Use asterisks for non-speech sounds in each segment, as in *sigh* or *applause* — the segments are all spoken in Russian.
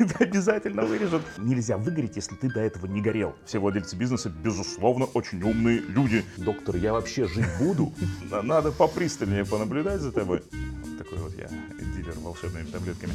это обязательно вырежут. Нельзя выгореть, если ты до этого не горел. Все владельцы бизнеса, безусловно, очень умные люди. Доктор, я вообще жить буду? *laughs* Надо попристальнее понаблюдать за тобой. Такой вот я дилер волшебными таблетками.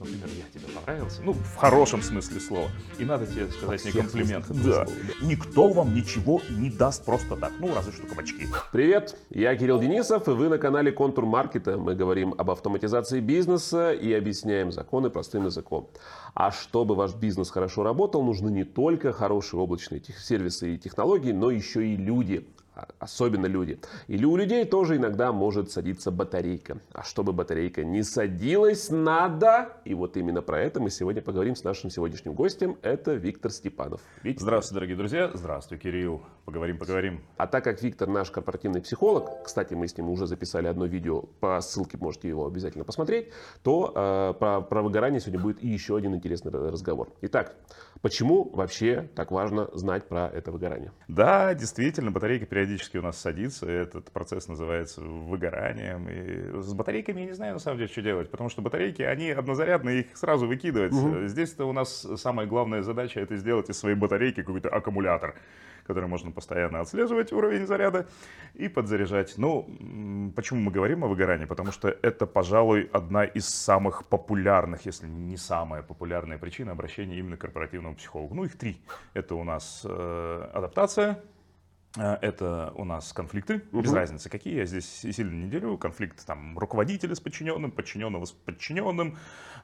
Например, я тебе понравился. Ну, в хорошем смысле слова. И надо тебе сказать мне комплимент. Да. Никто вам ничего не даст просто так. Ну, разве что кабачки. Привет, я Кирилл Денисов, и вы на канале Контур Маркета. Мы говорим об автоматизации бизнеса и объясняем законы простым языком. А чтобы ваш бизнес хорошо работал, нужны не только хорошие облачные сервисы и технологии, но еще и люди. А- Особенно люди. Или у людей тоже иногда может садиться батарейка. А чтобы батарейка не садилась, надо... И вот именно про это мы сегодня поговорим с нашим сегодняшним гостем. Это Виктор Степанов. Вить, Здравствуйте, дорогие друзья. Здравствуй, Кирилл. Поговорим, поговорим. А так как Виктор наш корпоративный психолог, кстати, мы с ним уже записали одно видео, по ссылке можете его обязательно посмотреть, то э, про, про выгорание сегодня будет и еще один интересный ра- разговор. Итак, почему вообще так важно знать про это выгорание? Да, действительно, батарейка периодически у нас садится. Этот процесс называется выгоранием. И с батарейками я не знаю, на самом деле, что делать. Потому что батарейки, они однозарядные, их сразу выкидывать. Здесь-то у нас самая главная задача это сделать из своей батарейки какой-то аккумулятор который можно постоянно отслеживать уровень заряда и подзаряжать. Ну, почему мы говорим о выгорании? Потому что это, пожалуй, одна из самых популярных, если не самая популярная причина обращения именно к корпоративному психологу. Ну, их три. Это у нас э, адаптация, это у нас конфликты, без разницы какие, я здесь сильно не делю, конфликт там руководителя с подчиненным, подчиненного с подчиненным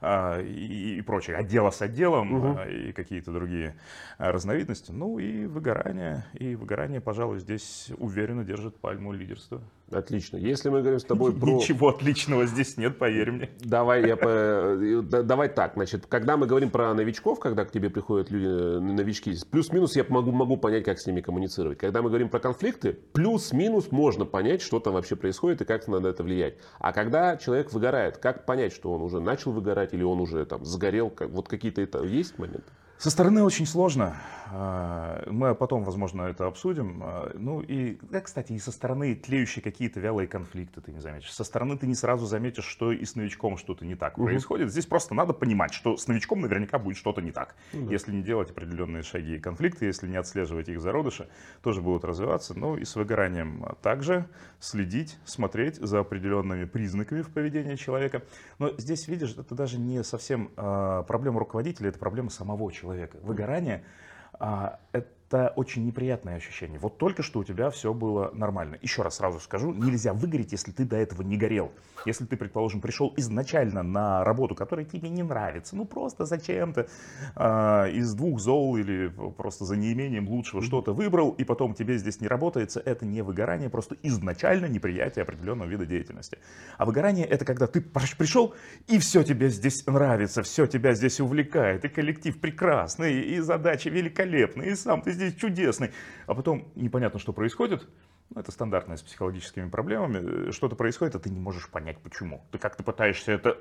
а, и, и прочее, отдела с отделом а, и какие-то другие а, разновидности. Ну и выгорание, и выгорание, пожалуй, здесь уверенно держит пальму лидерства. Отлично. Если мы говорим с тобой *laughs* про... Ничего отличного здесь нет, поверь мне. Давай, я *laughs* по- да- давай так, значит, когда мы говорим про новичков, когда к тебе приходят люди, э, новички, плюс-минус я могу, могу понять, как с ними коммуницировать. Когда мы говорим про конфликты, плюс-минус можно понять, что там вообще происходит и как надо это влиять. А когда человек выгорает, как понять, что он уже начал выгорать или он уже там сгорел, как, вот какие-то это есть моменты? Со стороны очень сложно. А, Мы потом, возможно, это обсудим. А, Ну и, да, кстати, и со стороны тлеющие какие-то вялые конфликты ты не заметишь. Со стороны ты не сразу заметишь, что и с новичком что-то не так происходит. Здесь просто надо понимать, что с новичком наверняка будет что-то не так. Если не делать определенные шаги и конфликты, если не отслеживать их зародыши, тоже будут развиваться. Ну и с выгоранием также следить, смотреть за определенными признаками в поведении человека. Но здесь, видишь, это даже не совсем а, проблема руководителя, это проблема самого человека. Выгорание а, это очень неприятное ощущение. Вот только что у тебя все было нормально. Еще раз сразу скажу, нельзя выгореть, если ты до этого не горел. Если ты, предположим, пришел изначально на работу, которая тебе не нравится, ну просто зачем-то а, из двух зол или просто за неимением лучшего что-то выбрал, и потом тебе здесь не работается, это не выгорание, просто изначально неприятие определенного вида деятельности. А выгорание это когда ты пришел, и все тебе здесь нравится, все тебя здесь увлекает, и коллектив прекрасный, и задачи великолепные, и сам ты здесь чудесный. А потом непонятно, что происходит, ну, это стандартное с психологическими проблемами. Э, Что-то происходит, а ты не можешь понять, почему. Ты как-то пытаешься это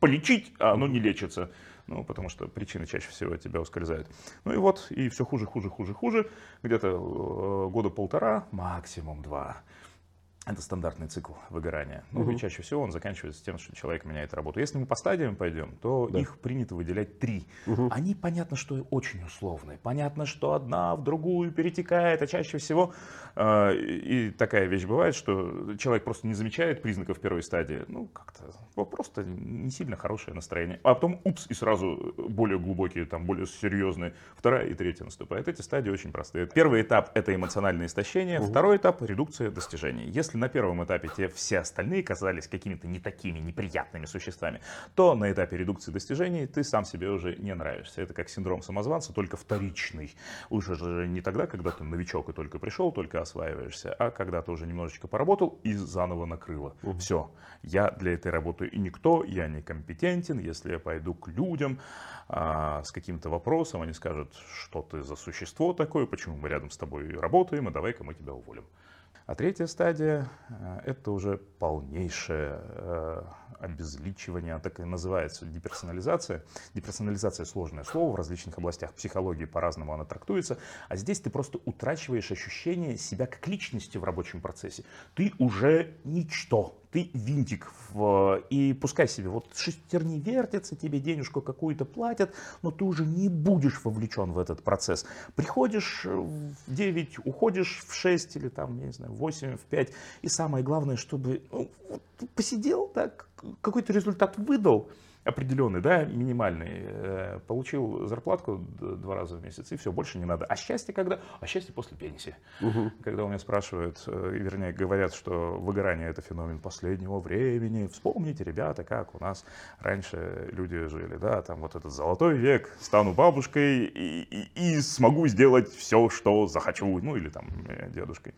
полечить, а оно не лечится. Ну, потому что причины чаще всего от тебя ускользают. Ну и вот, и все хуже, хуже, хуже, хуже. Где-то э, года полтора, максимум два. Это стандартный цикл выгорания. Ну, и чаще всего он заканчивается тем, что человек меняет работу. Если мы по стадиям пойдем, то их принято выделять три. Они, понятно, что очень условные. Понятно, что одна в другую перетекает, а чаще всего э, и такая вещь бывает, что человек просто не замечает признаков первой стадии. Ну, как-то просто не сильно хорошее настроение. А потом, упс, и сразу более глубокие, там, более серьезные. Вторая и третья наступает. Эти стадии очень простые. Первый этап – это эмоциональное истощение. Второй этап – редукция достижений. Если на первом этапе тебе все остальные казались какими-то не такими неприятными существами, то на этапе редукции достижений ты сам себе уже не нравишься. Это как синдром самозванца, только вторичный. Уже же не тогда, когда ты новичок и только пришел, только осваиваешься, а когда ты уже немножечко поработал и заново накрыло. Все, я для этой работы и никто, я некомпетентен, если я пойду к людям а, с каким-то вопросом, они скажут, что ты за существо такое, почему мы рядом с тобой работаем, и давай-ка мы тебя уволим. А третья стадия э, – это уже полнейшее э, обезличивание, она так и называется деперсонализация. Деперсонализация – сложное слово, в различных областях психологии по-разному она трактуется. А здесь ты просто утрачиваешь ощущение себя как личности в рабочем процессе. Ты уже ничто, ты винтик, и пускай себе вот шестерни вертятся, тебе денежку какую-то платят, но ты уже не будешь вовлечен в этот процесс. Приходишь в 9, уходишь в 6 или там, я не знаю, в 8, в 5, и самое главное, чтобы ну, посидел, так, какой-то результат выдал, определенный, да, минимальный, э, получил зарплатку два раза в месяц, и все, больше не надо. А счастье когда? А счастье после пенсии. Угу. Когда у меня спрашивают, э, вернее, говорят, что выгорание это феномен последнего времени. Вспомните, ребята, как у нас раньше люди жили, да, там вот этот золотой век, стану бабушкой и, и, и смогу сделать все, что захочу, ну или там э, дедушкой.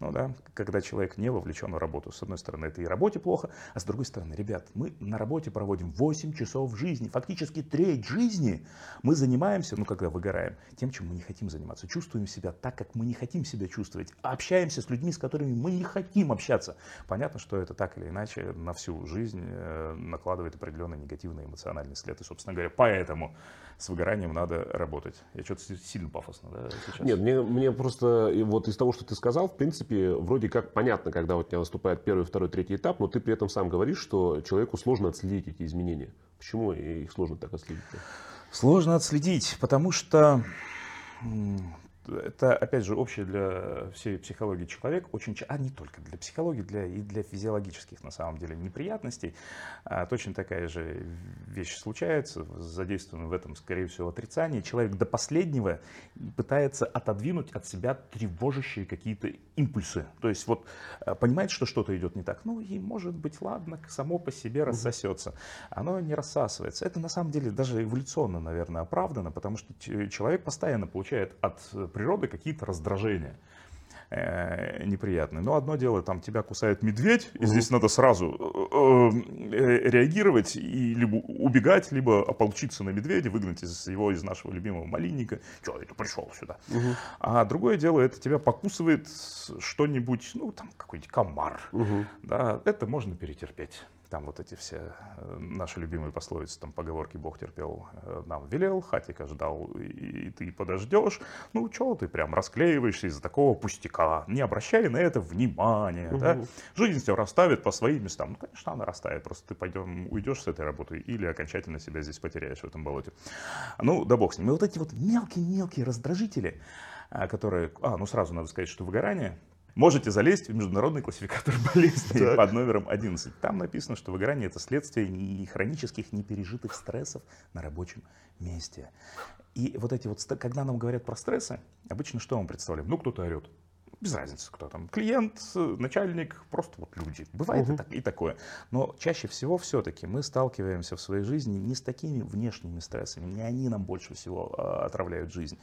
Ну да, когда человек не вовлечен в работу. С одной стороны, это и работе плохо, а с другой стороны, ребят, мы на работе проводим 8 часов жизни, фактически треть жизни мы занимаемся, ну когда выгораем, тем, чем мы не хотим заниматься. Чувствуем себя так, как мы не хотим себя чувствовать. Общаемся с людьми, с которыми мы не хотим общаться. Понятно, что это так или иначе на всю жизнь э, накладывает определенный негативный эмоциональный след. И, собственно говоря, поэтому с выгоранием надо работать. Я что-то сильно пафосно, да, сейчас? Нет, мне, мне просто вот из того, что ты сказал, в принципе, вроде как понятно, когда у тебя наступает первый, второй, третий этап, но ты при этом сам говоришь, что человеку сложно отследить эти изменения. Почему их сложно так отследить? Сложно отследить, потому что это, опять же, общее для всей психологии человека, очень, а не только для психологии, для, и для физиологических, на самом деле, неприятностей. А, точно такая же вещь случается, задействовано в этом, скорее всего, отрицание. Человек до последнего пытается отодвинуть от себя тревожащие какие-то импульсы. То есть вот а, понимает, что что-то идет не так, ну и может быть, ладно, само по себе рассосется. Оно не рассасывается. Это на самом деле даже эволюционно, наверное, оправдано, потому что человек постоянно получает от природы какие-то раздражения э, неприятные. Но одно дело, там тебя кусает медведь, и здесь надо сразу э, э, реагировать и либо убегать, либо ополчиться на медведя, выгнать из его из нашего любимого малинника. Че, это пришел сюда? Угу. А другое дело, это тебя покусывает что-нибудь, ну там какой-нибудь комар. Угу. Да, это можно перетерпеть. Там вот эти все э, наши любимые пословицы, там поговорки «Бог терпел, э, нам велел», «Хатика ждал, и ты подождешь». Ну, что ты прям расклеиваешься из-за такого пустяка? Не обращай на это внимания. Угу. Да? Жизнь все расставит по своим местам. Ну, конечно, она расставит, просто ты пойдем, уйдешь с этой работы или окончательно себя здесь потеряешь в этом болоте. Ну, да бог с ним. И вот эти вот мелкие-мелкие раздражители, а, которые, а, ну сразу надо сказать, что выгорание – Можете залезть в международный классификатор *laughs* болезней так. под номером 11. Там написано, что выгорание это следствие не хронических, непережитых стрессов на рабочем месте. И вот эти вот, когда нам говорят про стрессы, обычно что мы представляем? Ну, кто-то орет без разницы, кто там, клиент, начальник, просто вот люди. Бывает угу. и, так, и такое. Но чаще всего все-таки мы сталкиваемся в своей жизни не с такими внешними стрессами, не они нам больше всего а, отравляют жизнь.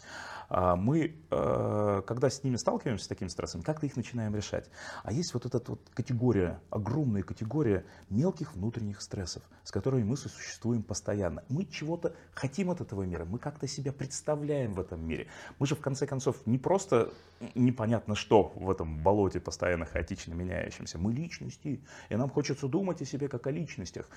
А мы, а, когда с ними сталкиваемся, с такими стрессами, как-то их начинаем решать. А есть вот эта вот категория, огромная категория мелких внутренних стрессов, с которыми мы сосуществуем постоянно. Мы чего-то хотим от этого мира, мы как-то себя представляем в этом мире. Мы же в конце концов не просто непонятно что, что в этом болоте постоянно хаотично меняющемся? Мы личности, и нам хочется думать о себе как о личностях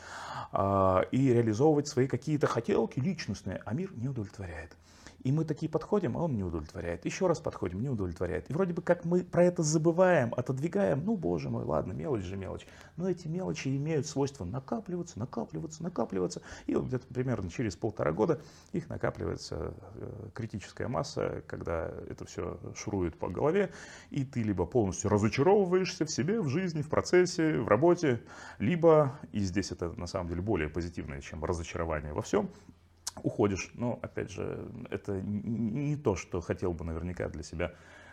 а, и реализовывать свои какие-то хотелки личностные, а мир не удовлетворяет. И мы такие подходим, а он не удовлетворяет. Еще раз подходим, не удовлетворяет. И вроде бы как мы про это забываем, отодвигаем. Ну, боже мой, ладно, мелочь же мелочь. Но эти мелочи имеют свойство накапливаться, накапливаться, накапливаться. И вот где-то примерно через полтора года их накапливается э, критическая масса, когда это все шурует по голове. И ты либо полностью разочаровываешься в себе, в жизни, в процессе, в работе, либо, и здесь это на самом деле более позитивное, чем разочарование во всем, уходишь. Но, опять же, это не то, что хотел бы наверняка для себя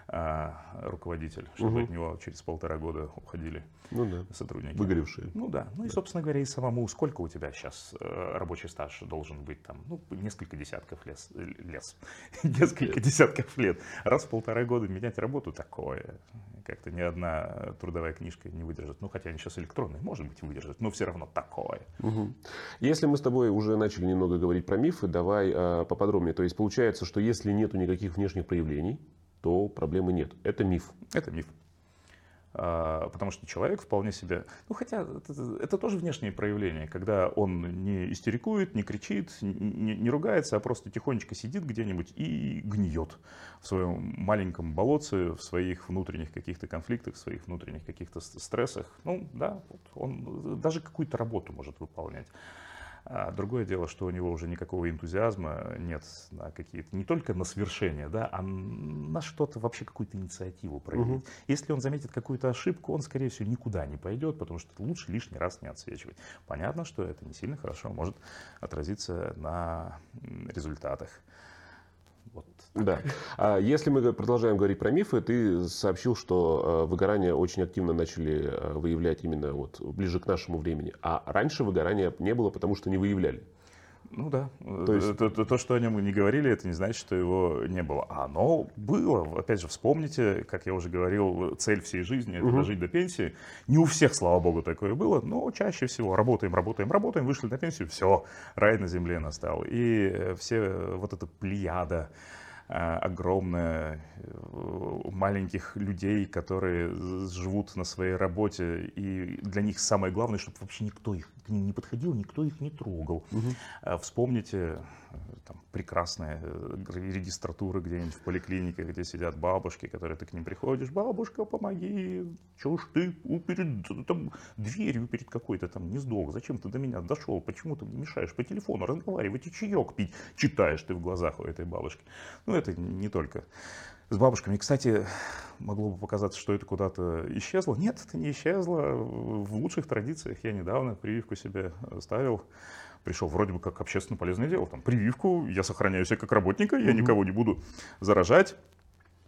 а, руководитель, чтобы угу. от него через полтора года уходили ну, да. сотрудники. Выгоревшие. Ну да. Ну да. и, собственно говоря, и самому, сколько у тебя сейчас э, рабочий стаж должен быть там? Ну, несколько десятков лес, лес. *laughs* несколько десятков лет. Раз в полтора года менять работу такое. Как-то ни одна трудовая книжка не выдержит. Ну, хотя они сейчас электронные, может быть, выдержат, но все равно такое. Угу. Если мы с тобой уже начали немного говорить про мифы, давай э, поподробнее. То есть получается, что если нету никаких внешних проявлений, то проблемы нет. Это миф. Это миф. А, потому что человек вполне себе, ну хотя это, это тоже внешнее проявление, когда он не истерикует, не кричит, не, не ругается, а просто тихонечко сидит где-нибудь и гниет в своем маленьком болотце, в своих внутренних каких-то конфликтах, в своих внутренних каких-то стрессах. Ну да, он даже какую-то работу может выполнять. А другое дело, что у него уже никакого энтузиазма нет на какие-то, не только на свершение, да, а на что-то, вообще какую-то инициативу проявить. Угу. Если он заметит какую-то ошибку, он, скорее всего, никуда не пойдет, потому что лучше лишний раз не отсвечивать. Понятно, что это не сильно хорошо может отразиться на результатах. Вот. Да. А если мы продолжаем говорить про мифы, ты сообщил, что э, выгорание очень активно начали э, выявлять именно вот ближе к нашему времени. А раньше выгорания не было, потому что не выявляли. Ну да. То, есть... то, то, то, что о нем не говорили, это не значит, что его не было. А оно было. Опять же, вспомните, как я уже говорил, цель всей жизни это угу. дожить до пенсии. Не у всех, слава богу, такое было, но чаще всего работаем, работаем, работаем, вышли на пенсию, все, рай на земле настал. И э, все вот эта плеяда Э, огромное э, маленьких людей, которые живут на своей работе, и для них самое главное, чтобы вообще никто их к ним не подходил, никто их не трогал. Угу. Вспомните там, прекрасные регистратуры где-нибудь в поликлинике, где сидят бабушки, которые ты к ним приходишь, бабушка, помоги, чего ж ты перед там, дверью перед какой-то там не сдох, зачем ты до меня дошел, почему ты мне мешаешь по телефону разговаривать и чаек пить, читаешь ты в глазах у этой бабушки. Ну, это не только с бабушками. Кстати, могло бы показаться, что это куда-то исчезло. Нет, это не исчезло. В лучших традициях я недавно прививку себе ставил. Пришел вроде бы как общественно полезное дело. Там прививку, я сохраняю себя как работника, я никого не буду заражать.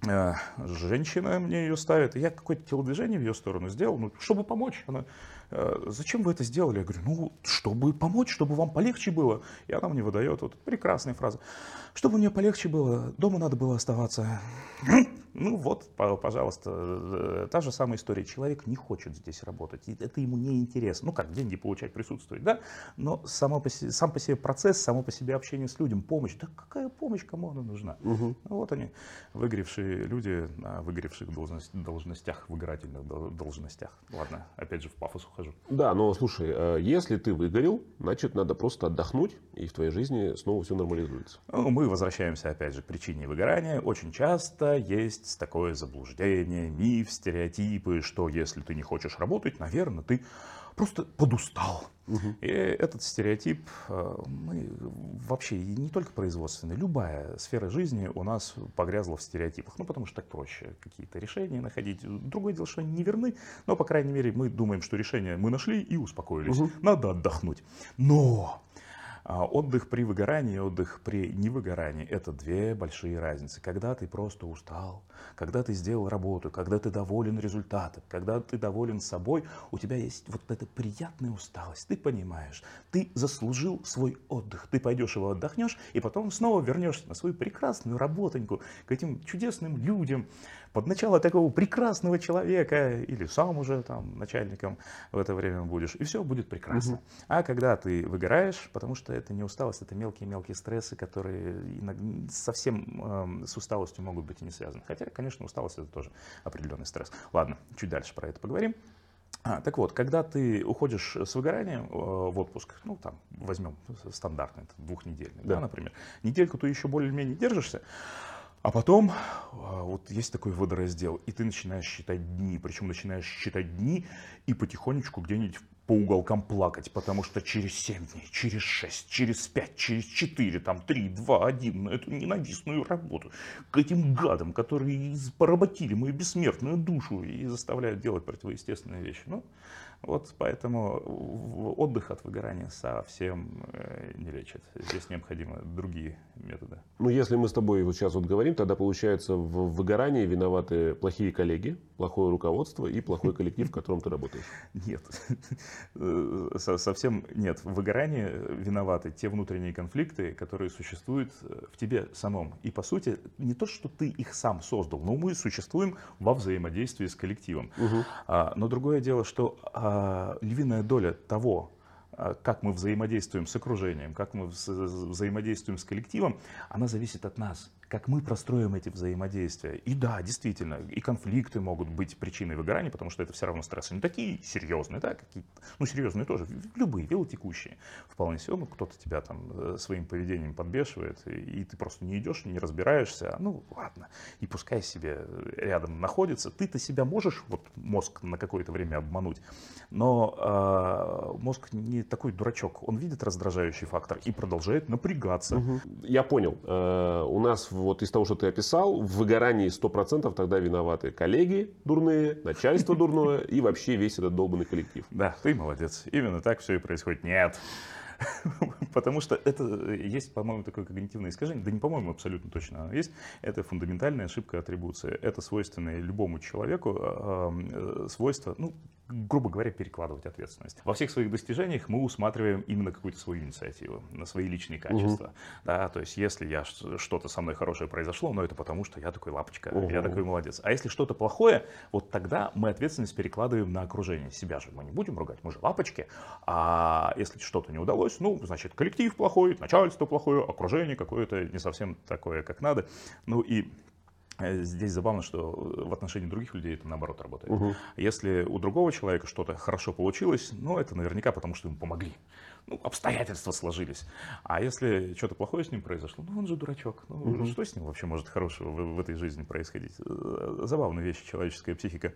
Э, женщина мне ее ставит, я какое-то телодвижение в ее сторону сделал, ну, чтобы помочь. Она, «Э, зачем вы это сделали? Я говорю, ну, чтобы помочь, чтобы вам полегче было. И она мне выдает вот прекрасная фраза. Чтобы мне полегче было, дома надо было оставаться. Ну вот, пожалуйста, э, та же самая история. Человек не хочет здесь работать, это ему не интересно. Ну как, деньги получать, присутствовать, да? Но само по себе, сам по себе процесс, само по себе общение с людям, помощь. Да какая помощь, кому она нужна? Угу. Вот они, выгоревшие люди на выгоревших должность, должностях, выгорательных должностях. Ладно, опять же в пафос ухожу. Да, но слушай, э, если ты выгорел, значит надо просто отдохнуть, и в твоей жизни снова все нормализуется. Ну, мы возвращаемся опять же к причине выгорания. Очень часто есть такое заблуждение, миф, стереотипы, что если ты не хочешь работать, наверное, ты просто подустал. Угу. И этот стереотип, э, мы вообще не только производственный, любая сфера жизни у нас погрязла в стереотипах. Ну, потому что так проще какие-то решения находить. Другое дело, что они не верны, но, по крайней мере, мы думаем, что решение мы нашли и успокоились. Угу. Надо отдохнуть. Но отдых при выгорании и отдых при невыгорании – это две большие разницы. Когда ты просто устал, когда ты сделал работу, когда ты доволен результатом, когда ты доволен собой, у тебя есть вот эта приятная усталость. Ты понимаешь, ты заслужил свой отдых. Ты пойдешь его отдохнешь, и потом снова вернешься на свою прекрасную работоньку к этим чудесным людям, под начало такого прекрасного человека, или сам уже там начальником в это время будешь, и все будет прекрасно. Угу. А когда ты выгораешь, потому что это не усталость, это мелкие-мелкие стрессы, которые совсем э, с усталостью могут быть и не связаны. Хотя, конечно, усталость это тоже определенный стресс. Ладно, чуть дальше про это поговорим. А, так вот, когда ты уходишь с выгоранием э, в отпуск, ну там возьмем стандартный, двухнедельный, да. Да, например, недельку ты еще более-менее держишься, а потом а, вот есть такой водораздел, и ты начинаешь считать дни, причем начинаешь считать дни и потихонечку где-нибудь по уголкам плакать, потому что через 7 дней, через 6, через 5, через 4, там 3, 2, 1 на эту ненавистную работу, к этим гадам, которые поработили мою бессмертную душу и заставляют делать противоестественные вещи. Ну, вот поэтому отдых от выгорания совсем э, не лечит. Здесь необходимы другие методы. Ну, если мы с тобой вот сейчас вот говорим, тогда получается в выгорании виноваты плохие коллеги, плохое руководство и плохой коллектив, в котором ты работаешь. Нет, *laughs* совсем нет. В выгорании виноваты те внутренние конфликты, которые существуют э, в тебе самом. И по сути, не то, что ты их сам создал, но мы существуем во взаимодействии с коллективом. Угу. Но другое дело, что а, львиная доля того, а, как мы взаимодействуем с окружением, как мы взаимодействуем с коллективом, она зависит от нас как мы простроим эти взаимодействия. И да, действительно, и конфликты могут быть причиной выгорания, потому что это все равно стрессы. Не такие серьезные, да, какие-то, ну, серьезные тоже, любые, велотекущие. Вполне себе, ну, кто-то тебя там э, своим поведением подбешивает, и ты просто не идешь, не разбираешься, ну, ладно, и пускай себе рядом находится. Ты-то себя можешь, вот мозг на какое-то время обмануть, но э, мозг не такой дурачок, он видит раздражающий фактор и продолжает напрягаться. Угу. Я понял. Э, у нас вот из того, что ты описал, в выгорании 100% тогда виноваты коллеги дурные, начальство дурное и вообще весь этот долбанный коллектив. Да, ты молодец. Именно так все и происходит. Нет. *laughs* Потому что это есть, по-моему, такое когнитивное искажение. Да не по-моему, абсолютно точно оно есть. Это фундаментальная ошибка атрибуции. Это свойственное любому человеку э, свойство, ну, грубо говоря, перекладывать ответственность. Во всех своих достижениях мы усматриваем именно какую-то свою инициативу, на свои личные качества. Угу. Да, то есть, если я что-то со мной хорошее произошло, но это потому, что я такой лапочка, угу. я такой молодец. А если что-то плохое, вот тогда мы ответственность перекладываем на окружение. Себя же мы не будем ругать, мы же лапочки. А если что-то не удалось, ну, значит, коллектив плохой, начальство плохое, окружение какое-то не совсем такое, как надо. Ну и здесь забавно, что в отношении других людей это наоборот работает. Угу. Если у другого человека что-то хорошо получилось, ну это наверняка потому, что ему помогли ну, обстоятельства сложились. А если что-то плохое с ним произошло, ну он же дурачок. Ну, угу. Что с ним вообще может хорошего в, в этой жизни происходить? Э, забавные вещи человеческая психика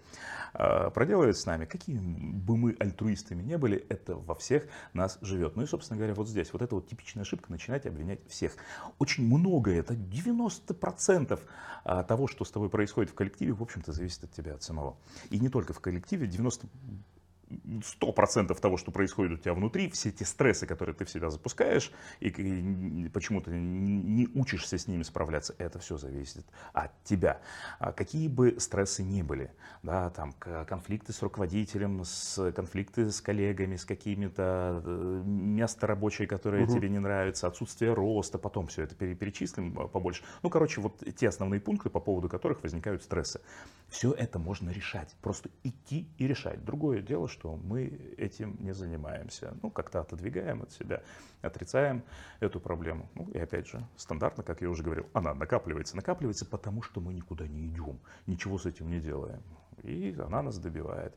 э, проделывает с нами. Какими бы мы альтруистами не были, это во всех нас живет. Ну и, собственно говоря, вот здесь, вот эта вот типичная ошибка, начинать обвинять всех. Очень многое, это 90% а, того, что с тобой происходит в коллективе, в общем-то, зависит от тебя, от самого. И не только в коллективе, 90 сто процентов того, что происходит у тебя внутри, все те стрессы, которые ты в себя запускаешь, и почему ты не учишься с ними справляться, это все зависит от тебя. А какие бы стрессы ни были, да, там конфликты с руководителем, с конфликты с коллегами, с какими-то э, место рабочее, которое угу. тебе не нравится, отсутствие роста, потом все это перечислим а, побольше. Ну, короче, вот те основные пункты, по поводу которых возникают стрессы. Все это можно решать, просто идти и решать. Другое дело, что что мы этим не занимаемся. Ну, как-то отодвигаем от себя, отрицаем эту проблему. Ну, и опять же, стандартно, как я уже говорил, она накапливается. Накапливается, потому что мы никуда не идем, ничего с этим не делаем и она нас добивает.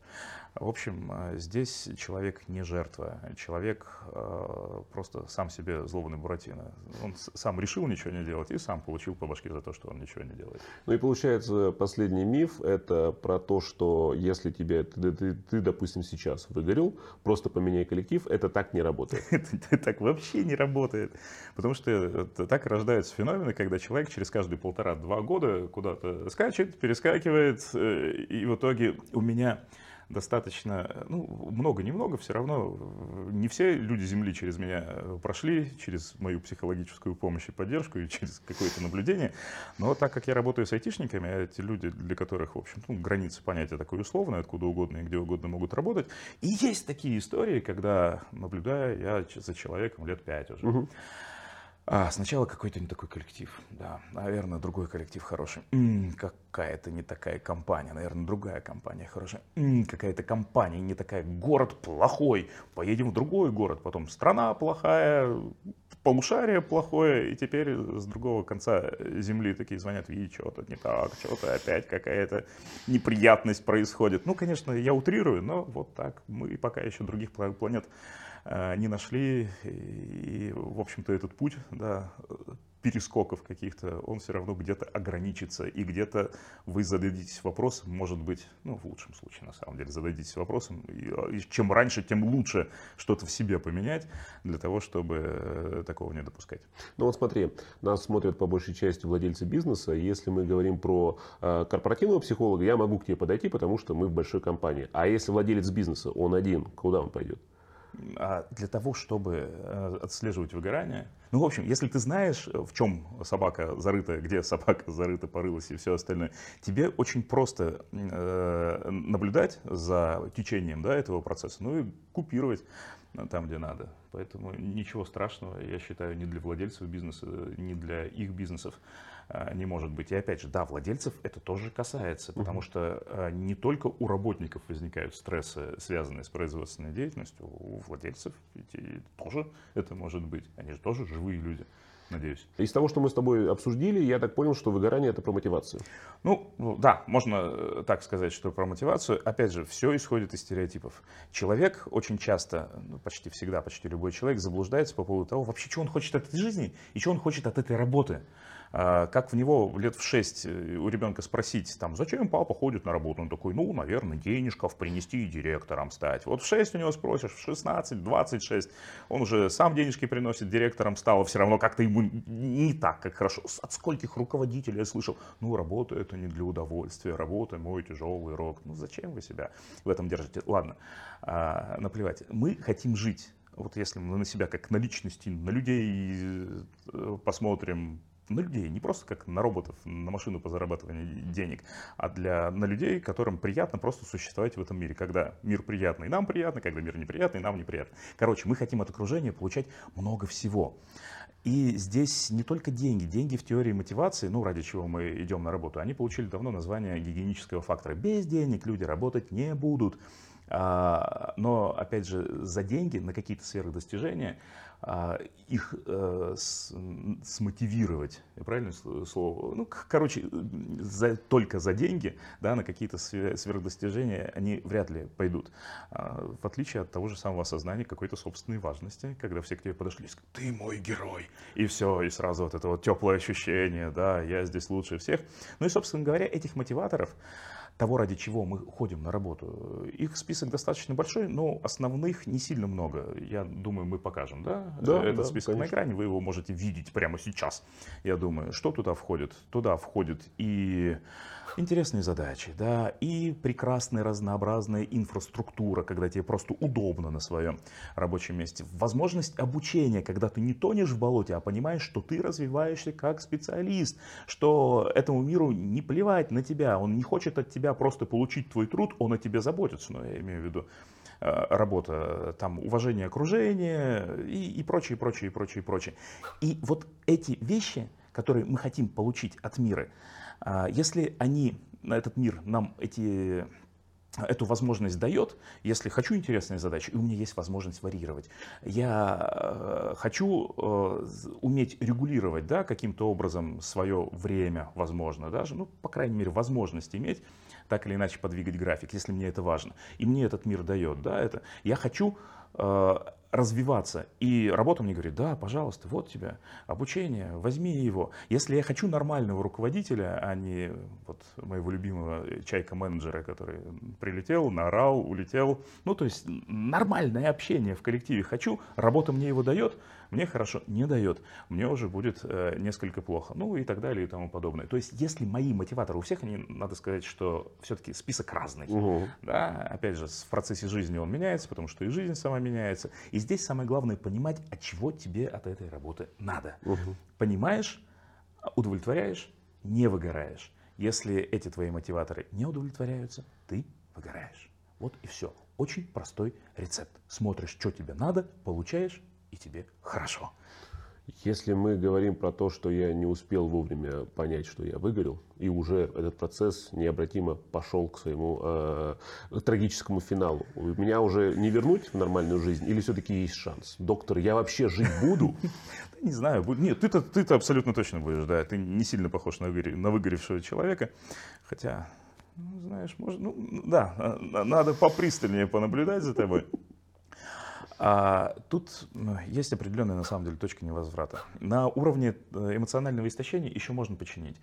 В общем, э, здесь человек не жертва, человек э, просто сам себе злобный Буратино. Он сам решил ничего не делать и сам получил по башке за то, что он ничего не делает. Ну и получается, последний миф – это про то, что если тебе, ты, ты, ты, допустим, сейчас выгорел, просто поменяй коллектив, это так не работает. *laughs* Это так вообще не работает. Потому что так рождаются феномены, когда человек через каждые полтора-два года куда-то скачет, перескакивает, э, и вот итоге у меня достаточно, ну, много-немного, все равно не все люди Земли через меня прошли, через мою психологическую помощь и поддержку, и *laughs* через какое-то наблюдение. Но так как я работаю с айтишниками, а эти люди, для которых, в общем, ну, границы понятия такое условное, откуда угодно и где угодно могут работать. И есть такие истории, когда, наблюдаю я за человеком лет пять уже. Угу. А, сначала какой-то не такой коллектив, да, наверное, другой коллектив хороший. какая-то не такая компания, наверное, другая компания хорошая. какая-то компания не такая, город плохой, поедем в другой город, потом страна плохая, полушарие плохое, и теперь с другого конца земли такие звонят, видите, что-то не так, что-то опять какая-то неприятность происходит. Ну, конечно, я утрирую, но вот так, мы пока еще других планет не нашли. И, в общем-то, этот путь да, перескоков каких-то, он все равно где-то ограничится. И где-то вы зададитесь вопросом, может быть, ну, в лучшем случае, на самом деле, зададитесь вопросом, и чем раньше, тем лучше что-то в себе поменять, для того, чтобы э, такого не допускать. Ну вот смотри, нас смотрят по большей части владельцы бизнеса. Если мы говорим про э, корпоративного психолога, я могу к тебе подойти, потому что мы в большой компании. А если владелец бизнеса, он один, куда он пойдет? А для того, чтобы э, отслеживать выгорание, ну, в общем, если ты знаешь, в чем собака зарыта, где собака *laughs* зарыта, порылась и все остальное, тебе очень просто э, наблюдать за течением да, этого процесса, ну и купировать э, там, где надо. Поэтому ничего страшного, я считаю, ни для владельцев бизнеса, ни для их бизнесов э, не может быть. И опять же, да, владельцев это тоже касается, потому что э, не только у работников возникают стрессы, связанные с производственной деятельностью, у владельцев тоже это может быть. Они же тоже живые люди надеюсь. Из того, что мы с тобой обсудили, я так понял, что выгорание это про мотивацию. Ну, ну, да, можно э, так сказать, что про мотивацию. Опять же, все исходит из стереотипов. Человек очень часто, ну, почти всегда, почти любой человек заблуждается по поводу того, вообще, что он хочет от этой жизни и что он хочет от этой работы. А, как в него лет в 6 э, у ребенка спросить, там, зачем папа ходит на работу? Он такой, ну, наверное, денежков принести и директором стать. Вот в 6 у него спросишь, в 16, 26, он уже сам денежки приносит, директором стал, все равно как-то ему не так, как хорошо. От скольких руководителей я слышал, ну, работа это не для удовольствия, работа мой тяжелый рок. Ну, зачем вы себя в этом держите? Ладно, а, наплевать. Мы хотим жить. Вот если мы на себя как на личности, на людей э, посмотрим, на людей, не просто как на роботов, на машину по зарабатыванию денег, а для, на людей, которым приятно просто существовать в этом мире. Когда мир приятный, нам приятно, когда мир неприятный, нам неприятно. Короче, мы хотим от окружения получать много всего. И здесь не только деньги. Деньги в теории мотивации, ну, ради чего мы идем на работу, они получили давно название гигиенического фактора. Без денег люди работать не будут. А, но, опять же, за деньги на какие-то сверхдостижения а, их э, смотивировать, правильное слово? Ну, короче, за, только за деньги, да, на какие-то сверхдостижения они вряд ли пойдут. А, в отличие от того же самого осознания какой-то собственной важности, когда все к тебе подошли и сказали, ты мой герой, и все, и сразу вот это вот теплое ощущение, да, я здесь лучше всех. Ну и, собственно говоря, этих мотиваторов, того, ради чего мы ходим на работу. Их список достаточно большой, но основных не сильно много. Я думаю, мы покажем, да? Да, Этот да, список конечно. на экране, вы его можете видеть прямо сейчас. Я думаю, что туда входит? Туда входит и интересные задачи, да, и прекрасная разнообразная инфраструктура, когда тебе просто удобно на своем рабочем месте. Возможность обучения, когда ты не тонешь в болоте, а понимаешь, что ты развиваешься как специалист, что этому миру не плевать на тебя, он не хочет от тебя просто получить твой труд, он о тебе заботится, но я имею в виду э, работа, там уважение окружения и, и прочее, прочее, прочее, прочее. И вот эти вещи, которые мы хотим получить от мира, а, если они, этот мир нам эти эту возможность дает, если хочу интересные задачи, и у меня есть возможность варьировать. Я э, хочу э, уметь регулировать да, каким-то образом свое время, возможно, даже, ну, по крайней мере, возможность иметь так или иначе подвигать график, если мне это важно. И мне этот мир дает, да, это. Я хочу э, развиваться. И работа мне говорит, да, пожалуйста, вот тебе обучение, возьми его. Если я хочу нормального руководителя, а не вот моего любимого чайка-менеджера, который прилетел, наорал, улетел, ну то есть нормальное общение в коллективе хочу, работа мне его дает, мне хорошо, не дает, мне уже будет э, несколько плохо, ну и так далее и тому подобное. То есть, если мои мотиваторы, у всех они, надо сказать, что все-таки список разный, угу. да, опять же, в процессе жизни он меняется, потому что и жизнь сама меняется, и здесь самое главное понимать, от чего тебе от этой работы надо. Угу. Понимаешь, удовлетворяешь, не выгораешь. Если эти твои мотиваторы не удовлетворяются, ты выгораешь. Вот и все. Очень простой рецепт. Смотришь, что тебе надо, получаешь и тебе хорошо. Если мы говорим про то, что я не успел вовремя понять, что я выгорел, и уже этот процесс необратимо пошел к своему э, трагическому финалу, меня уже не вернуть в нормальную жизнь или все-таки есть шанс? Доктор, я вообще жить буду? *laughs* Не знаю. Нет, ты-то ты абсолютно точно будешь, да. Ты не сильно похож на, выгоревшего человека. Хотя, ну, знаешь, может, ну, да, надо попристальнее понаблюдать за тобой. А тут ну, есть определенная, на самом деле, точка невозврата. На уровне э, эмоционального истощения еще можно починить.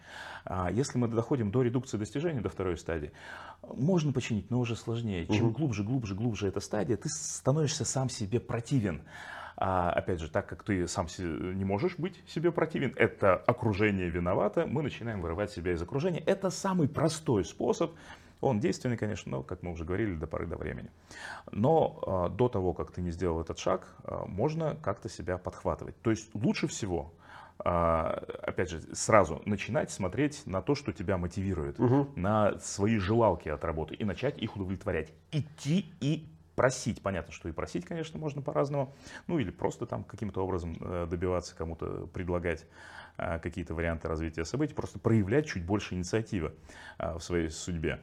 А если мы доходим до редукции достижений, до второй стадии, можно починить, но уже сложнее. Чем угу. глубже, глубже, глубже эта стадия, ты становишься сам себе противен. А, опять же, так как ты сам не можешь быть себе противен, это окружение виновато, мы начинаем вырывать себя из окружения. Это самый простой способ он действенный, конечно, но, как мы уже говорили, до поры до времени. Но э, до того, как ты не сделал этот шаг, э, можно как-то себя подхватывать. То есть лучше всего опять же, сразу начинать смотреть на то, что тебя мотивирует, угу. на свои желалки от работы и начать их удовлетворять. Идти и просить, понятно, что и просить, конечно, можно по-разному, ну или просто там каким-то образом э, добиваться, кому-то предлагать какие-то варианты развития событий, просто проявлять чуть больше инициативы в своей судьбе.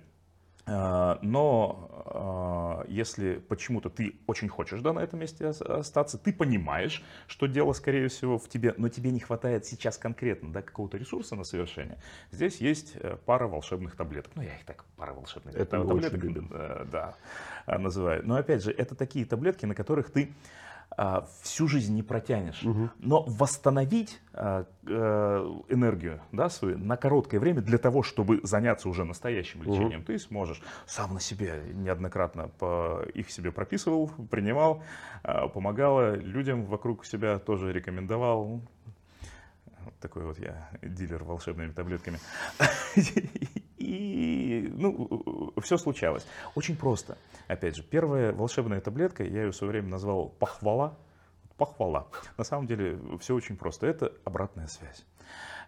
А, но а, если почему-то ты очень хочешь да, на этом месте остаться, ты понимаешь, что дело, скорее всего, в тебе, но тебе не хватает сейчас конкретно да, какого-то ресурса на совершение, здесь есть э, пара волшебных таблеток. Ну, я их так, пара волшебных это таблеток да, называю. Но, опять же, это такие таблетки, на которых ты всю жизнь не протянешь. Угу. Но восстановить а, э, энергию да, свою на короткое время для того, чтобы заняться уже настоящим лечением, угу. ты сможешь. Сам на себе неоднократно по, их себе прописывал, принимал, а, помогал людям вокруг себя, тоже рекомендовал. Вот такой вот я дилер волшебными таблетками. *laughs* И, ну, все случалось. Очень просто. Опять же, первая волшебная таблетка, я ее в свое время назвал похвала. Похвала. На самом деле все очень просто. Это обратная связь.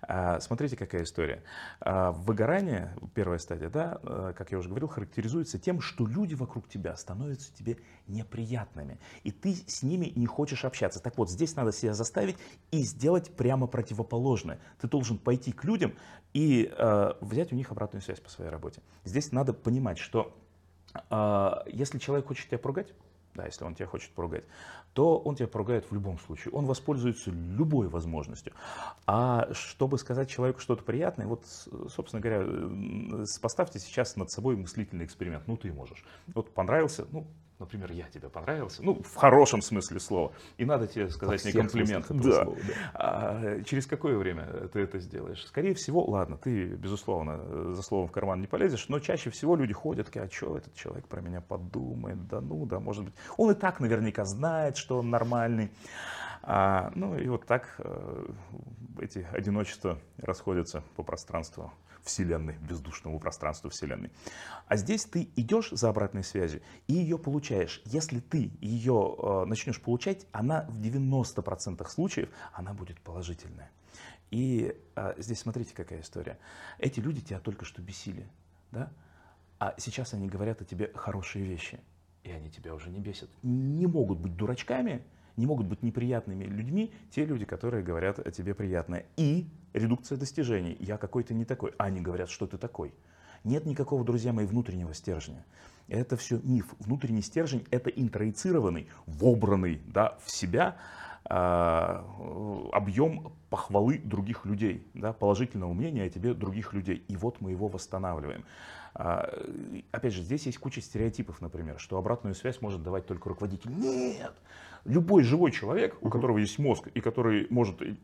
А, смотрите, какая история. А, выгорание, первая стадия, да, а, как я уже говорил, характеризуется тем, что люди вокруг тебя становятся тебе неприятными, и ты с ними не хочешь общаться. Так вот, здесь надо себя заставить и сделать прямо противоположное. Ты должен пойти к людям и взять у них обратную связь по своей работе. Здесь надо понимать, что если человек хочет тебя поругать, да, если он тебя хочет поругать, то он тебя поругает в любом случае. Он воспользуется любой возможностью. А чтобы сказать человеку что-то приятное, вот, собственно говоря, поставьте сейчас над собой мыслительный эксперимент. Ну, ты можешь. Вот понравился, ну, например, я тебе понравился, ну, в хорошем смысле слова, и надо тебе сказать мне комплимент. Да. Слова, да. А через какое время ты это сделаешь? Скорее всего, ладно, ты, безусловно, за словом в карман не полезешь, но чаще всего люди ходят, такие, а что этот человек про меня подумает, да ну, да, может быть. Он и так наверняка знает, что он нормальный. А, ну и вот так э, эти одиночества расходятся по пространству Вселенной, бездушному пространству Вселенной. А здесь ты идешь за обратной связью и ее получаешь. Если ты ее э, начнешь получать, она в 90% случаев она будет положительная. И э, здесь смотрите, какая история. Эти люди тебя только что бесили, да? А сейчас они говорят о тебе хорошие вещи, и они тебя уже не бесят. Не могут быть дурачками, не могут быть неприятными людьми те люди, которые говорят о тебе приятное. И редукция достижений. Я какой-то не такой. А они говорят, что ты такой. Нет никакого, друзья мои, внутреннего стержня. Это все миф. Внутренний стержень – это интроицированный, вобранный да, в себя э, объем похвалы других людей, да, положительного мнения о тебе других людей. И вот мы его восстанавливаем. А, опять же, здесь есть куча стереотипов, например, что обратную связь может давать только руководитель. Нет! Любой живой человек, у которого есть мозг и который может э,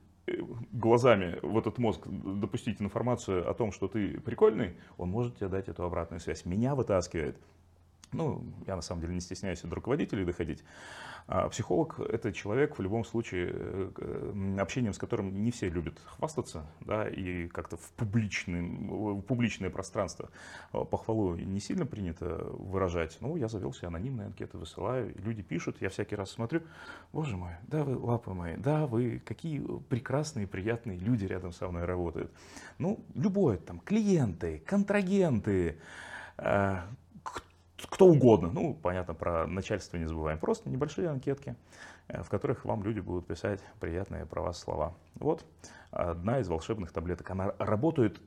глазами в этот мозг допустить информацию о том, что ты прикольный, он может тебе дать эту обратную связь. Меня вытаскивает ну, я на самом деле не стесняюсь до руководителей доходить. А психолог – это человек, в любом случае, э, общением с которым не все любят хвастаться, да, и как-то в, публичный, в публичное пространство похвалу не сильно принято выражать. Ну, я завел себе анонимные анкеты, высылаю, люди пишут, я всякий раз смотрю, боже мой, да вы, лапы мои, да вы, какие прекрасные, приятные люди рядом со мной работают. Ну, любое, там, клиенты, контрагенты, э, кто угодно. Ну, понятно, про начальство не забываем. Просто небольшие анкетки, э, в которых вам люди будут писать приятные про вас слова. Вот одна из волшебных таблеток. Она работает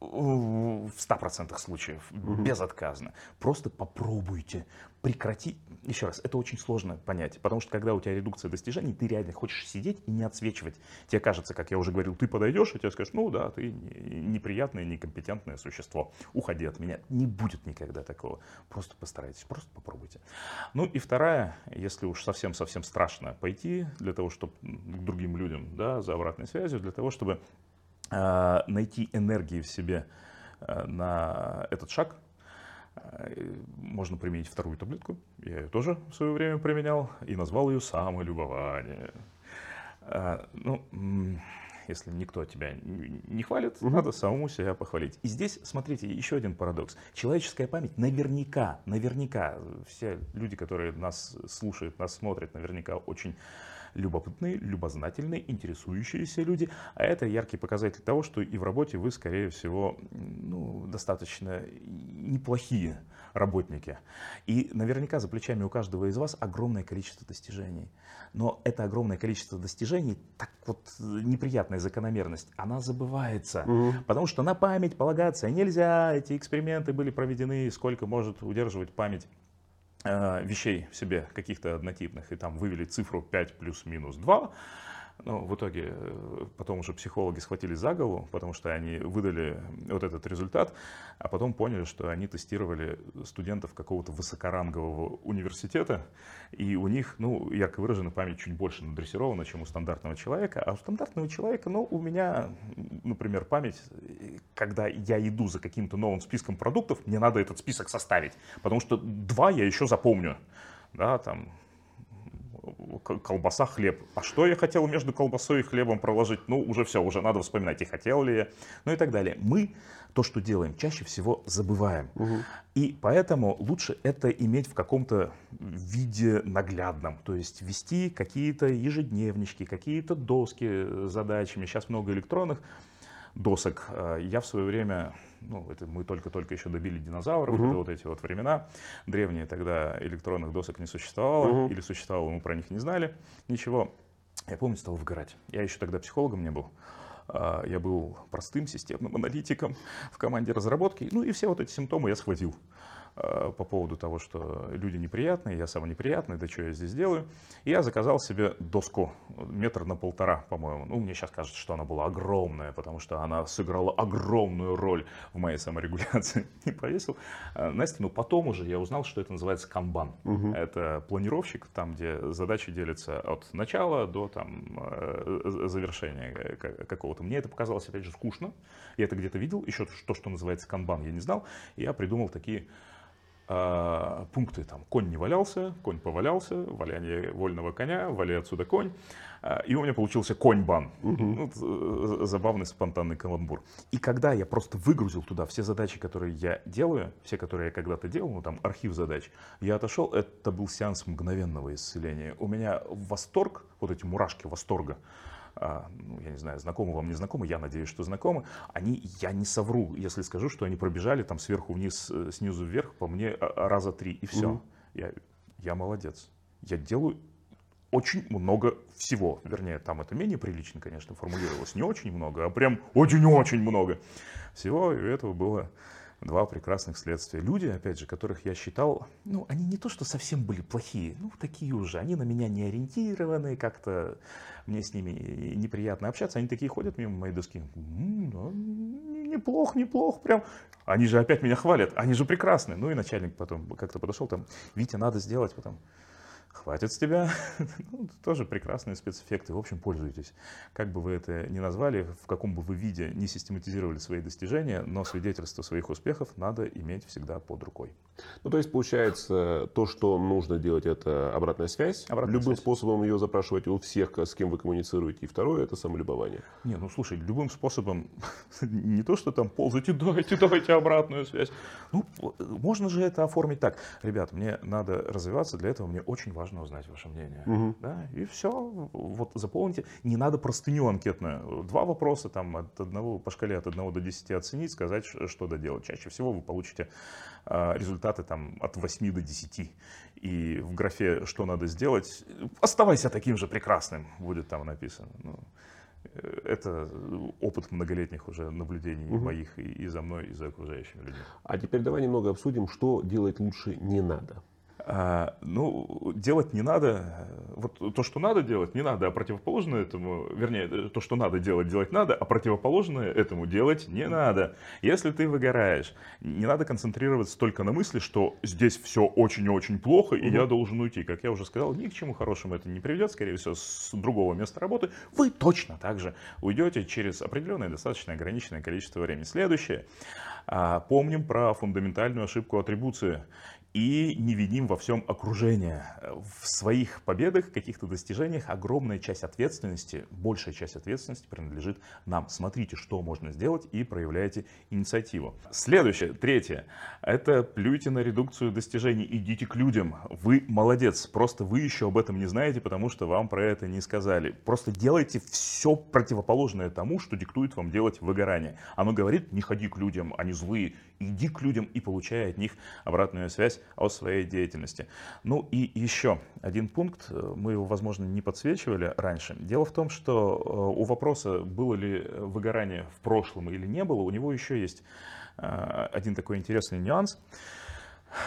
в 100% случаев, угу. безотказно. Просто попробуйте прекратить. Еще раз, это очень сложно понять, потому что когда у тебя редукция достижений, ты реально хочешь сидеть и не отсвечивать. Тебе кажется, как я уже говорил, ты подойдешь, и тебе скажешь, ну да, ты неприятное, некомпетентное существо, уходи от меня. Не будет никогда такого. Просто постарайтесь, просто попробуйте. Ну и вторая, если уж совсем-совсем страшно пойти для того, чтобы к другим людям, да, за обратной связью, для того, чтобы найти энергии в себе э, на этот шаг, э, можно применить вторую таблетку. Я ее тоже в свое время применял и назвал ее самолюбование. Ну, если никто тебя не хвалит, угу. надо самому себя похвалить. И здесь, смотрите, еще один парадокс. Человеческая память наверняка, наверняка, все люди, которые нас слушают, нас смотрят, наверняка очень любопытные, любознательные, интересующиеся люди. А это яркий показатель того, что и в работе вы, скорее всего, ну, достаточно неплохие работники. И наверняка за плечами у каждого из вас огромное количество достижений. Но это огромное количество достижений, так вот неприятная закономерность, она забывается. Угу. Потому что на память полагаться нельзя. Эти эксперименты были проведены, сколько может удерживать память вещей в себе каких-то однотипных. И там вывели цифру 5 плюс-минус 2. Но в итоге э, потом уже психологи схватились за голову, потому что они выдали вот этот результат, а потом поняли, что они тестировали студентов какого-то высокорангового университета, и у них, ну, ярко выражена память чуть больше надрессирована, чем у стандартного человека. А у стандартного человека, ну, у меня, например, память, когда я иду за каким-то новым списком продуктов, мне надо этот список составить, потому что два я еще запомню. Да, там, колбаса, хлеб. А что я хотел между колбасой и хлебом проложить? Ну, уже все, уже надо вспоминать, и хотел ли я, ну и так далее. Мы то, что делаем, чаще всего забываем. Угу. И поэтому лучше это иметь в каком-то виде наглядном. То есть вести какие-то ежедневнички, какие-то доски с задачами. Сейчас много электронных досок. Э, я в свое время, ну, это мы только-только еще добили динозавров, угу. это вот эти вот времена древние, тогда электронных досок не существовало, угу. или существовало, мы про них не знали, ничего. Я помню, стал выгорать. Я еще тогда психологом не был. Э, я был простым системным аналитиком в команде разработки. Ну и все вот эти симптомы я схватил. Э, по поводу того, что люди неприятные, я сам неприятный, да что я здесь делаю. И я заказал себе доску метр на полтора, по-моему. Ну, мне сейчас кажется, что она была огромная, потому что она сыграла огромную роль в моей саморегуляции. *laughs* И повесил э, на стену. Потом уже я узнал, что это называется канбан. Угу. Это планировщик, там, где задачи делятся от начала до там, э, завершения какого-то. Мне это показалось, опять же, скучно. Я это где-то видел. Еще то, что называется канбан, я не знал. И я придумал такие а, пункты там конь не валялся, конь повалялся, валяние вольного коня, вали отсюда конь. А, и у меня получился конь-бан. Угу. Ну, забавный спонтанный каламбур. И когда я просто выгрузил туда все задачи, которые я делаю, все, которые я когда-то делал, ну там архив задач, я отошел, это был сеанс мгновенного исцеления. У меня восторг, вот эти мурашки восторга, ну, я не знаю, знакомы вам, не знакомы, я надеюсь, что знакомы, они, я не совру, если скажу, что они пробежали там сверху вниз, э, снизу вверх по мне а, раза три, и все. Угу. Я, я молодец. Я делаю очень много всего. Вернее, там это менее прилично, конечно, формулировалось. Не очень много, а прям очень-очень много всего. И этого было два прекрасных следствия. Люди, опять же, которых я считал, ну, они не то, что совсем были плохие, ну, такие уже. Они на меня не ориентированы, как-то мне с ними неприятно общаться. Они такие ходят мимо моей доски. Неплохо, неплохо, прям. Они же опять меня хвалят, они же прекрасны. Ну и начальник потом как-то подошел, там, Витя, надо сделать, потом, хватит с тебя. *laughs* ну, тоже прекрасные спецэффекты. В общем, пользуйтесь. Как бы вы это ни назвали, в каком бы вы виде не систематизировали свои достижения, но свидетельство своих успехов надо иметь всегда под рукой. Ну, то есть, получается, то, что нужно делать, это обратная связь. Обратная любым связь. способом ее запрашивать у всех, с кем вы коммуницируете. И второе, это самолюбование. Не, ну, слушай, любым способом, *laughs* не то, что там ползайте, давайте, давайте обратную связь. Ну, можно же это оформить так. Ребят, мне надо развиваться, для этого мне очень важно узнать ваше мнение. Угу. Да, и все. Вот заполните. Не надо простыню анкетную. Два вопроса там от одного, по шкале от 1 до 10 оценить, сказать, что доделать. Чаще всего вы получите а, результаты там от 8 до 10. И в графе «что надо сделать» оставайся таким же прекрасным, будет там написано. Ну, э, это опыт многолетних уже наблюдений угу. моих и, и за мной, и за окружающими людьми. А теперь давай немного обсудим, что делать лучше не надо. А, ну, делать не надо. Вот то, что надо делать, не надо, а противоположное этому, вернее, то, что надо делать, делать надо, а противоположное этому делать не надо. Если ты выгораешь, не надо концентрироваться только на мысли, что здесь все очень-очень плохо, и угу. я должен уйти. Как я уже сказал, ни к чему хорошему это не приведет, скорее всего, с другого места работы. Вы точно так же уйдете через определенное, достаточно ограниченное количество времени. Следующее. А, помним про фундаментальную ошибку атрибуции. И не виним во всем окружение. В своих победах, каких-то достижениях огромная часть ответственности, большая часть ответственности принадлежит нам. Смотрите, что можно сделать и проявляйте инициативу. Следующее, третье, это плюйте на редукцию достижений, идите к людям. Вы молодец, просто вы еще об этом не знаете, потому что вам про это не сказали. Просто делайте все противоположное тому, что диктует вам делать выгорание. Оно говорит, не ходи к людям, они злые, иди к людям и получай от них обратную связь о своей деятельности. Ну и еще один пункт, э, мы его, возможно, не подсвечивали раньше. Дело в том, что э, у вопроса, было ли выгорание в прошлом или не было, у него еще есть э, один такой интересный нюанс.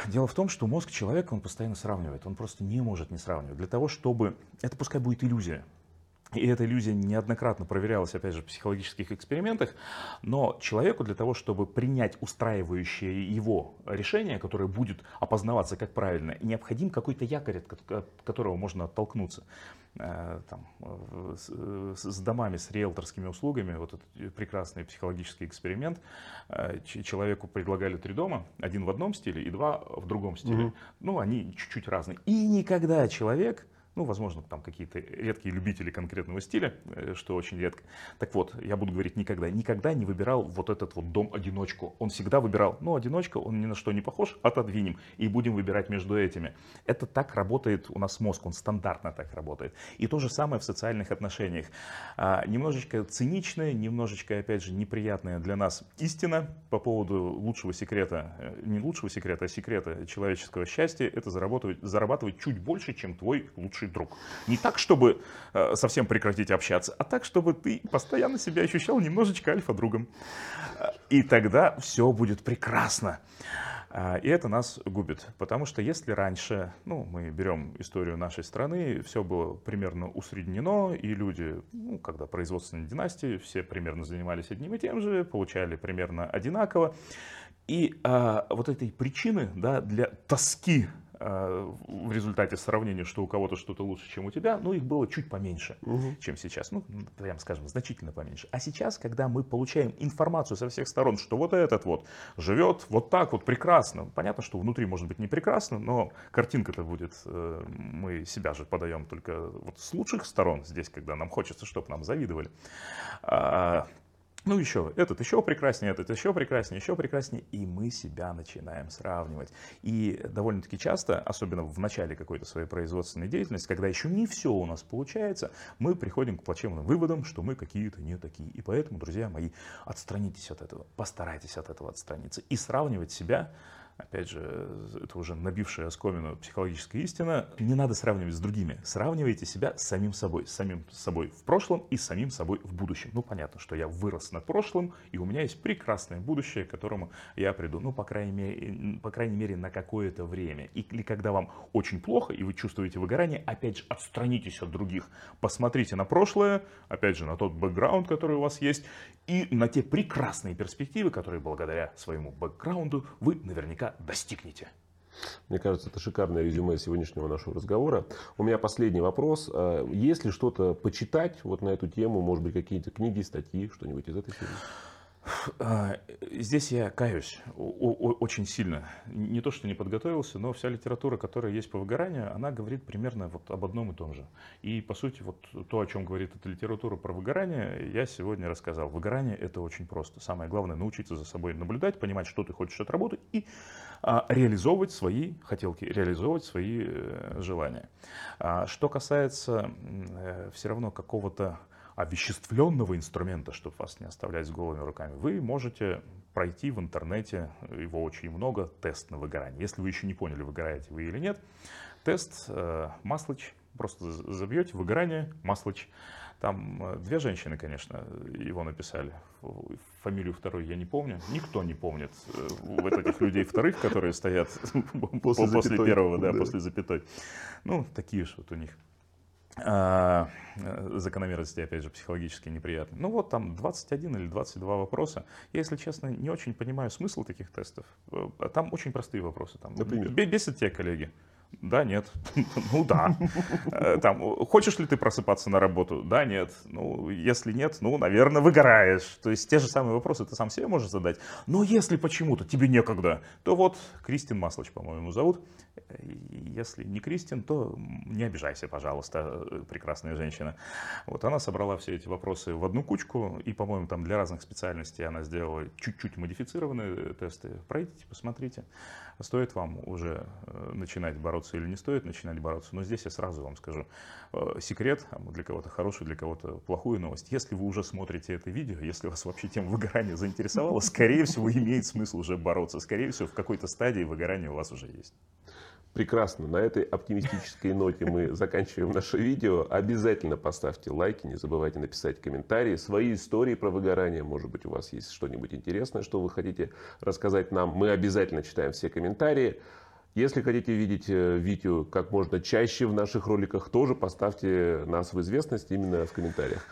Дело в том, что мозг человека, он постоянно сравнивает, он просто не может не сравнивать. Для того, чтобы... Это пускай будет иллюзия, и эта иллюзия неоднократно проверялась, опять же, в психологических экспериментах. Но человеку для того, чтобы принять устраивающее его решение, которое будет опознаваться как правильно, необходим какой-то якорь, от которого можно оттолкнуться. Э, там, э, с, с домами, с риэлторскими услугами, вот этот прекрасный психологический эксперимент. Э, человеку предлагали три дома, один в одном стиле и два в другом стиле. Угу. Ну, они чуть-чуть разные. И никогда человек ну, возможно, там какие-то редкие любители конкретного стиля, э, что очень редко. Так вот, я буду говорить никогда. Никогда не выбирал вот этот вот дом-одиночку. Он всегда выбирал, ну, одиночка, он ни на что не похож, отодвинем. И будем выбирать между этими. Это так работает у нас мозг, он стандартно так работает. И то же самое в социальных отношениях. А, немножечко циничная, немножечко, опять же, неприятная для нас истина по поводу лучшего секрета, э, не лучшего секрета, а секрета человеческого счастья, это зарабатывать, зарабатывать чуть больше, чем твой лучший лучший друг. Не так, чтобы э, совсем прекратить общаться, а так, чтобы ты постоянно себя ощущал немножечко альфа-другом. И тогда все будет прекрасно. А, и это нас губит, потому что если раньше, ну, мы берем историю нашей страны, все было примерно усреднено, и люди, ну, когда производственные династии, все примерно занимались одним и тем же, получали примерно одинаково. И а, вот этой причины да, для тоски в результате сравнения, что у кого-то что-то лучше, чем у тебя, ну, их было чуть поменьше, угу. чем сейчас. Ну, прям скажем, значительно поменьше. А сейчас, когда мы получаем информацию со всех сторон, что вот этот вот живет вот так вот прекрасно, понятно, что внутри может быть не прекрасно, но картинка-то будет, э, мы себя же подаем только вот с лучших сторон здесь, когда нам хочется, чтобы нам завидовали. Ну еще, этот еще прекраснее, этот еще прекраснее, еще прекраснее, и мы себя начинаем сравнивать. И довольно-таки часто, особенно в начале какой-то своей производственной деятельности, когда еще не все у нас получается, мы приходим к плачевным выводам, что мы какие-то не такие. И поэтому, друзья мои, отстранитесь от этого, постарайтесь от этого отстраниться и сравнивать себя опять же, это уже набившая оскомину психологическая истина, не надо сравнивать с другими. Сравнивайте себя с самим собой. С самим собой в прошлом и с самим собой в будущем. Ну, понятно, что я вырос на прошлом, и у меня есть прекрасное будущее, к которому я приду, ну, по крайней мере, по крайней мере на какое-то время. Или когда вам очень плохо, и вы чувствуете выгорание, опять же, отстранитесь от других. Посмотрите на прошлое, опять же, на тот бэкграунд, который у вас есть, и на те прекрасные перспективы, которые благодаря своему бэкграунду вы наверняка достигнете. Мне кажется, это шикарное резюме сегодняшнего нашего разговора. У меня последний вопрос. А, есть ли что-то почитать вот на эту тему? Может быть, какие-то книги, статьи, что-нибудь из этой серии? А, здесь я каюсь очень сильно. Не то, что не подготовился, но вся литература, которая есть по выгоранию, она говорит примерно вот об одном и том же. И, по сути, вот то, о чем говорит эта литература про выгорание, я сегодня рассказал. Выгорание – это очень просто. Самое главное – научиться за собой наблюдать, понимать, что ты хочешь отработать, и а, реализовывать свои хотелки, реализовывать свои э, желания. А, что касается э, все равно какого-то овеществленного инструмента, чтобы вас не оставлять с голыми руками, вы можете пройти в интернете, его очень много, тест на выгорание. Если вы еще не поняли, выгораете вы или нет, тест э, Маслыч, просто забьете выгорание Маслыч. Там э, две женщины, конечно, его написали. Фамилию второй я не помню. Никто не помнит э, вот этих людей вторых, которые стоят *laughs* после, после первого, да, после запятой. Ну, такие же вот у них закономерности, опять же, психологически неприятные. Ну вот там 21 или 22 вопроса. Я, если честно, не очень понимаю смысл таких тестов. Э, там очень простые вопросы. Там, Например? Бесит тебя коллеги? Да, нет. *laughs* Ну да. Э, Там, хочешь ли ты просыпаться на работу? Да, нет. Ну, если нет, ну, наверное, выгораешь. То есть те же самые вопросы ты сам себе можешь задать. Но если почему-то тебе некогда, то вот Кристин Маслоч, по-моему, зовут. И Если не Кристин, то не обижайся, пожалуйста, э, прекрасная женщина. Вот она собрала все эти вопросы в одну кучку, и, по-моему, там для разных специальностей она сделала чуть-чуть модифицированные тесты. Пройдите, посмотрите. Стоит вам уже э, начинать бороться или не стоит начинать бороться. Но здесь я сразу вам скажу э, секрет, а для кого-то хорошую, для кого-то плохую новость. Если вы уже смотрите это видео, если вас вообще тема выгорания заинтересовала, скорее всего, имеет смысл уже бороться. Скорее всего, в какой-то стадии выгорания у вас уже есть. Прекрасно. На этой оптимистической ноте мы заканчиваем наше видео. Обязательно поставьте лайки, не забывайте написать комментарии, свои истории про выгорание. Может быть, у вас есть что-нибудь интересное, что вы хотите рассказать нам. Мы обязательно читаем все комментарии. Если хотите видеть э, видео как можно чаще в наших роликах, тоже поставьте нас в известность именно в комментариях.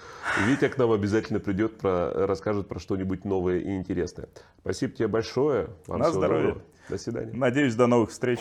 Витя к нам обязательно придет, про, расскажет про что-нибудь новое и интересное. Спасибо тебе большое. Вам На здоровье. доброго. До свидания. Надеюсь, до новых встреч.